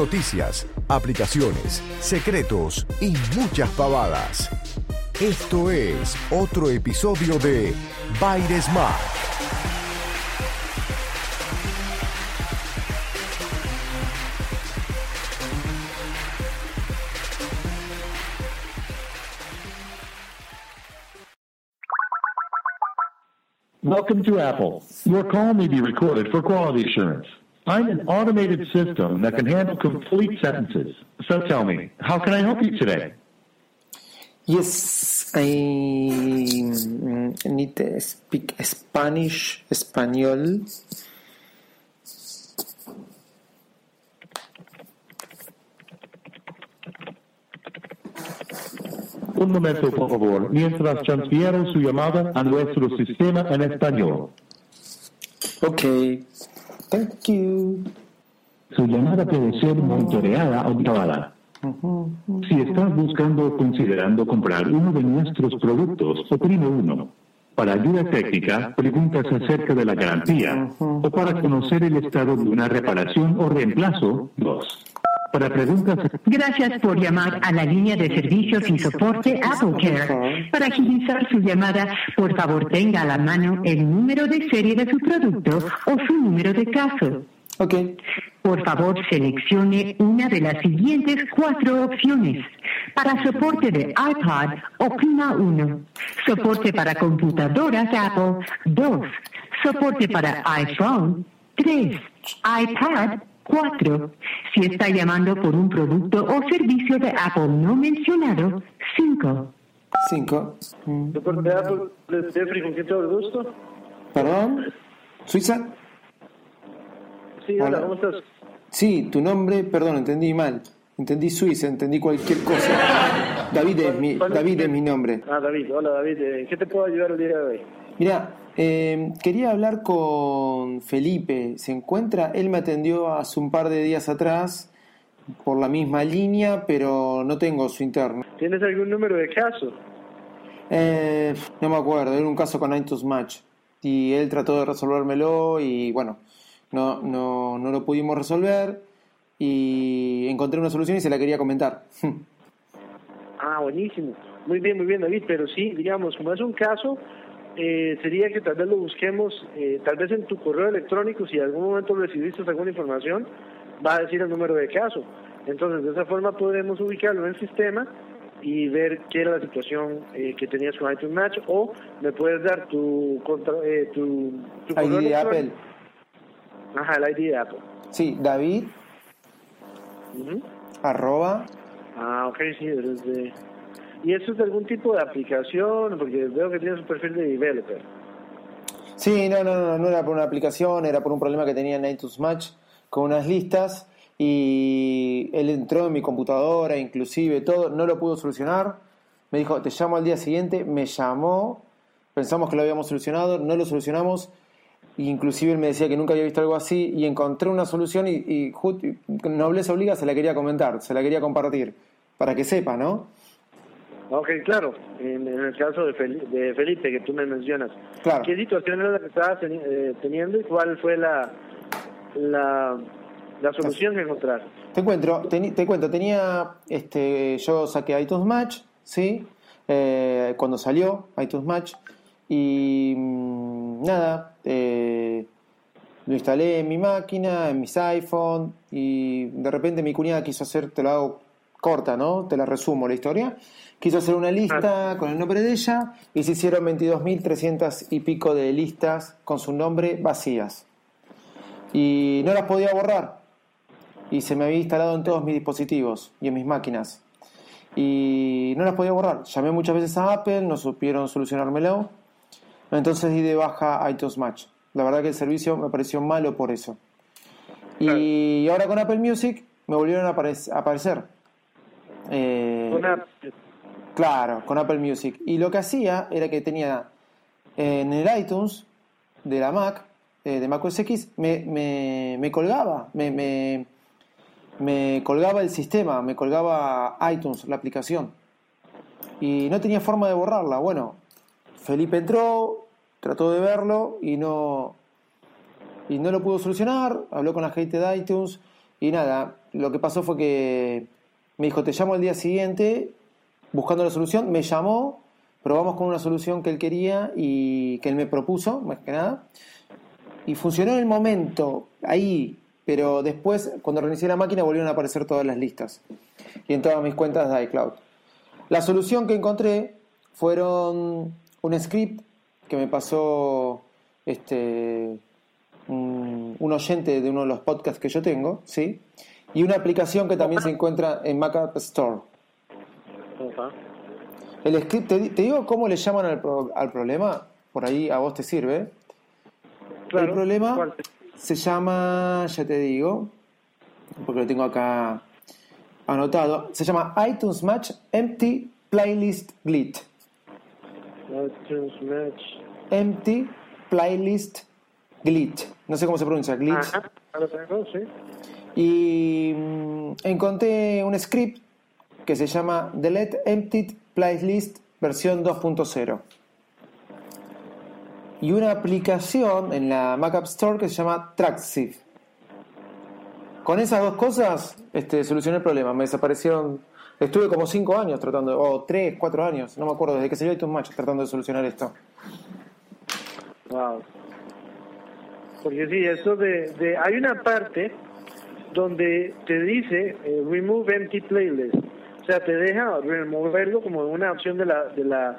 Noticias, aplicaciones, secretos y muchas pavadas. Esto es otro episodio de Baires Smart. Welcome to Apple. Your call may be recorded for quality assurance. I'm an automated system that can handle complete sentences. So tell me, how can I help you today? Yes, I mm, need to speak Spanish, español. Un momento, por favor, mientras transfiero su llamada a nuestro sistema en español. Okay, thank you. Su llamada puede ser monitoreada o grabada. Si estás buscando o considerando comprar uno de nuestros productos, oprime uno. Para ayuda técnica, preguntas acerca de la garantía o para conocer el estado de una reparación o reemplazo, dos. Para preguntas Gracias por llamar a la línea de servicios y soporte AppleCare. Para agilizar su llamada, por favor tenga a la mano el número de serie de su producto o su número de caso. Ok, Por favor, seleccione una de las siguientes cuatro opciones. Para soporte de iPod, oprima 1. Soporte para computadoras Apple, 2. Soporte para iPhone, 3. iPad, 4. Si está llamando por un producto o servicio de Apple no mencionado, 5. cinco. Mm, Soporte de Apple. ¿Perdón? ¿Suiza? Sí, hola. ¿cómo estás? Sí, tu nombre, perdón, entendí mal. Entendí Suiza, entendí cualquier cosa. David es mi, ¿Cuál- David es mi nombre. Ah, David, hola David, ¿en qué te puedo ayudar el día de hoy? Mira, eh, quería hablar con Felipe. ¿Se encuentra? Él me atendió hace un par de días atrás por la misma línea, pero no tengo su interno. ¿Tienes algún número de caso? Eh, no me acuerdo, era un caso con iTunes Match. Y él trató de resolvérmelo y bueno, no, no, no lo pudimos resolver. Y encontré una solución y se la quería comentar. Ah, buenísimo. Muy bien, muy bien David, pero sí, digamos, como es un caso, eh, sería que tal vez lo busquemos, eh, tal vez en tu correo electrónico, si en algún momento recibiste alguna información, va a decir el número de caso. Entonces, de esa forma podremos ubicarlo en el sistema y ver qué era la situación eh, que tenías con iTunes Match o me puedes dar tu, contra, eh, tu, tu correo ID de Apple. Ajá, el ID de Apple. Sí, David, arroba, Ah, ok, sí, desde... ¿Y eso es de algún tipo de aplicación? Porque veo que tienes un perfil de developer. Sí, no, no, no, no era por una aplicación, era por un problema que tenía en iTunes Match con unas listas y él entró en mi computadora, inclusive todo, no lo pudo solucionar. Me dijo, te llamo al día siguiente, me llamó, pensamos que lo habíamos solucionado, no lo solucionamos, inclusive él me decía que nunca había visto algo así y encontré una solución y, y y nobleza obliga, se la quería comentar, se la quería compartir, para que sepa, ¿no? Ok, claro, en, en el caso de, Fel- de Felipe que tú me mencionas. Claro. ¿Qué situación era la que estabas teni- eh, teniendo y cuál fue la, la, la solución que encontraste? Te encuentro, te cuento, tenía, este, yo saqué iTunes Match, ¿sí? Eh, cuando salió iTunes Match y mm, nada, eh, lo instalé en mi máquina, en mis iPhone y de repente mi cuñada quiso hacer, te lo hago corta, ¿no? Te la resumo la historia. Quiso hacer una lista con el nombre de ella y se hicieron 22.300 y pico de listas con su nombre vacías. Y no las podía borrar y se me había instalado en todos mis dispositivos y en mis máquinas. Y no las podía borrar. Llamé muchas veces a Apple, no supieron solucionármelo. Entonces di de baja iTunes Match. La verdad que el servicio me pareció malo por eso. Y ahora con Apple Music me volvieron a aparecer. Eh, Una- Claro, con Apple Music. Y lo que hacía era que tenía eh, en el iTunes de la Mac, eh, de Mac OS X, me, me, me colgaba, me, me, me colgaba el sistema, me colgaba iTunes, la aplicación. Y no tenía forma de borrarla. Bueno, Felipe entró, trató de verlo y no, y no lo pudo solucionar. Habló con la gente de iTunes y nada, lo que pasó fue que me dijo, te llamo al día siguiente buscando la solución. Me llamó, probamos con una solución que él quería y que él me propuso, más que nada. Y funcionó en el momento, ahí, pero después, cuando reinicié la máquina, volvieron a aparecer todas las listas y en todas mis cuentas de iCloud. La solución que encontré fueron un script que me pasó este, un, un oyente de uno de los podcasts que yo tengo, ¿sí? Y una aplicación que también se encuentra en Mac App Store. El script, te, te digo cómo le llaman al, pro- al problema, por ahí a vos te sirve. Claro. el problema ¿Cuál? se llama, ya te digo, porque lo tengo acá anotado, se llama iTunes Match Empty Playlist Glit. iTunes Match. Empty Playlist Glit. No sé cómo se pronuncia, Glit. Ajá, ahora tengo, sí. Y mm, encontré un script que se llama Delete Empty Playlist versión 2.0 y una aplicación en la Mac App Store que se llama Tracksieve. Con esas dos cosas este, solucioné el problema. Me desaparecieron. Estuve como 5 años tratando, o 3, 4 años, no me acuerdo, desde que salió iTunes Match tratando de solucionar esto. Wow. Porque sí, esto de, de hay una parte donde te dice eh, remove empty playlist. O sea, te deja removerlo como una opción de la de la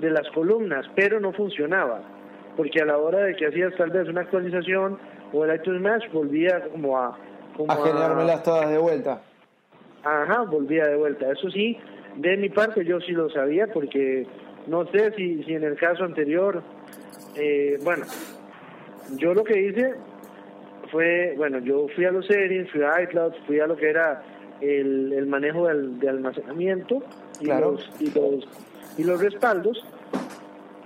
de las columnas, pero no funcionaba. Porque a la hora de que hacías tal vez una actualización o el iTunes Match volvía como a como A generármelas todas de vuelta. Ajá, volvía de vuelta. Eso sí, de mi parte yo sí lo sabía porque no sé si, si en el caso anterior, eh, bueno, yo lo que hice fue, bueno, yo fui a los settings, fui a iCloud, fui a lo que era el, el manejo del, de almacenamiento y, Claro. los, y, los, y los respaldos.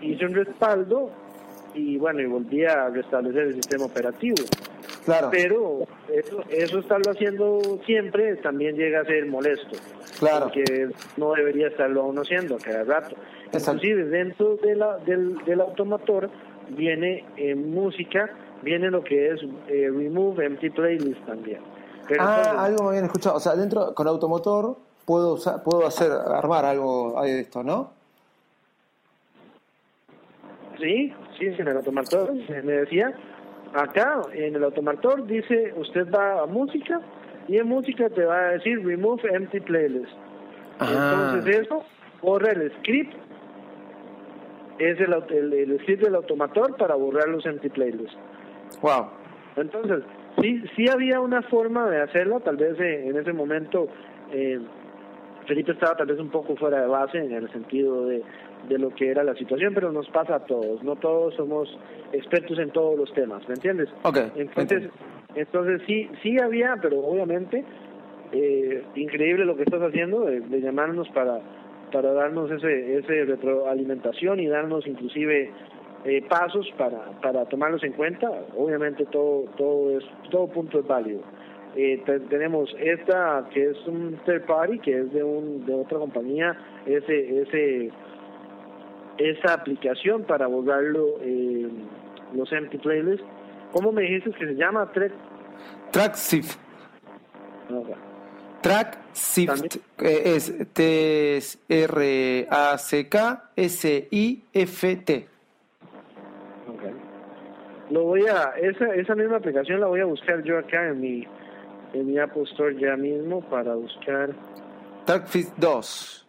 Hice un respaldo y bueno, y volví a restablecer el sistema operativo Claro, pero eso, eso estarlo haciendo siempre también llega a ser molesto. Claro. Porque no debería estarlo uno haciendo a cada rato. Exacto. Inclusive dentro de la, del, del automotor viene eh, música, viene lo que es eh, Remove Empty Playlist también. Pero Ah, entonces- algo me habían escuchado. O sea, dentro, con automotor, puedo usar, puedo hacer, armar algo de esto, ¿no? Sí, sí, en el automotor me decía, acá en el automotor dice, usted va a música y en música te va a decir remove empty playlist. Ah. Entonces eso borra el script, es el, el, el script del automotor para borrar los empty playlists. Wow. Entonces, sí, sí había una forma de hacerlo, tal vez eh, en ese momento eh, Felipe estaba tal vez un poco fuera de base en el sentido de, de lo que era la situación, pero nos pasa a todos, no todos somos expertos en todos los temas, ¿me entiendes? Ok, Entonces, entiendo. entonces sí, sí había, pero obviamente eh, increíble lo que estás haciendo de, de llamarnos para para darnos ese ese retroalimentación y darnos inclusive eh, pasos para para tomarlos en cuenta. Obviamente todo todo es todo punto es válido. Eh, te- tenemos esta que es un third party que es de un de otra compañía ese ese esa aplicación para borrarlo eh, los empty playlists. ¿Cómo me dijiste que se llama? Tracksift. no, Tracksift También. eh, es T-R-A-C-K-S-I-F-T. Lo voy a, esa, esa misma aplicación la voy a buscar yo acá en mi, en mi Apple Store ya mismo para buscar. Tracksift 2.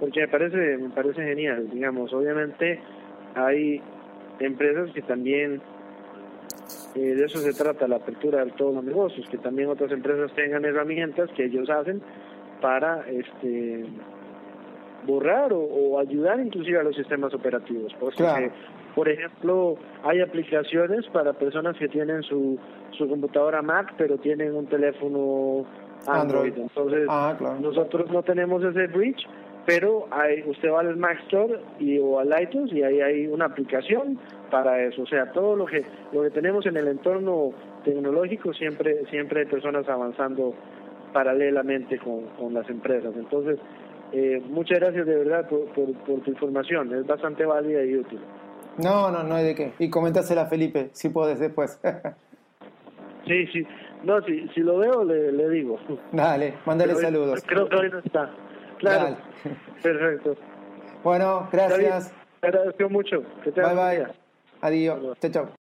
Porque me parece, me parece genial, digamos, obviamente hay empresas que también eh, de eso se trata la apertura de todos los negocios, que también otras empresas tengan herramientas que ellos hacen para este borrar o, ayudar inclusive a los sistemas operativos. Porque, por ejemplo, hay aplicaciones para personas que tienen su, su computadora Mac, pero tienen un teléfono Android. Entonces, ah, nosotros no tenemos ese bridge, pero hay, usted va al Mac Store y, o al iTunes y ahí hay una aplicación para eso. O sea, todo lo que, lo que tenemos en el entorno tecnológico siempre, siempre hay personas avanzando paralelamente con, con las empresas. Entonces, eh, muchas gracias de verdad por, por, tu información, es bastante válida y útil. No, no, no hay de qué. Y comentásela a Felipe, si puedes después. sí, sí. No, si, si lo veo, le, le digo. Dale, mándale saludos. Creo que hoy no está. Claro. Perfecto. Bueno, gracias. Te agradezco mucho. Que te bye, bye. Adiós. Chao, chao.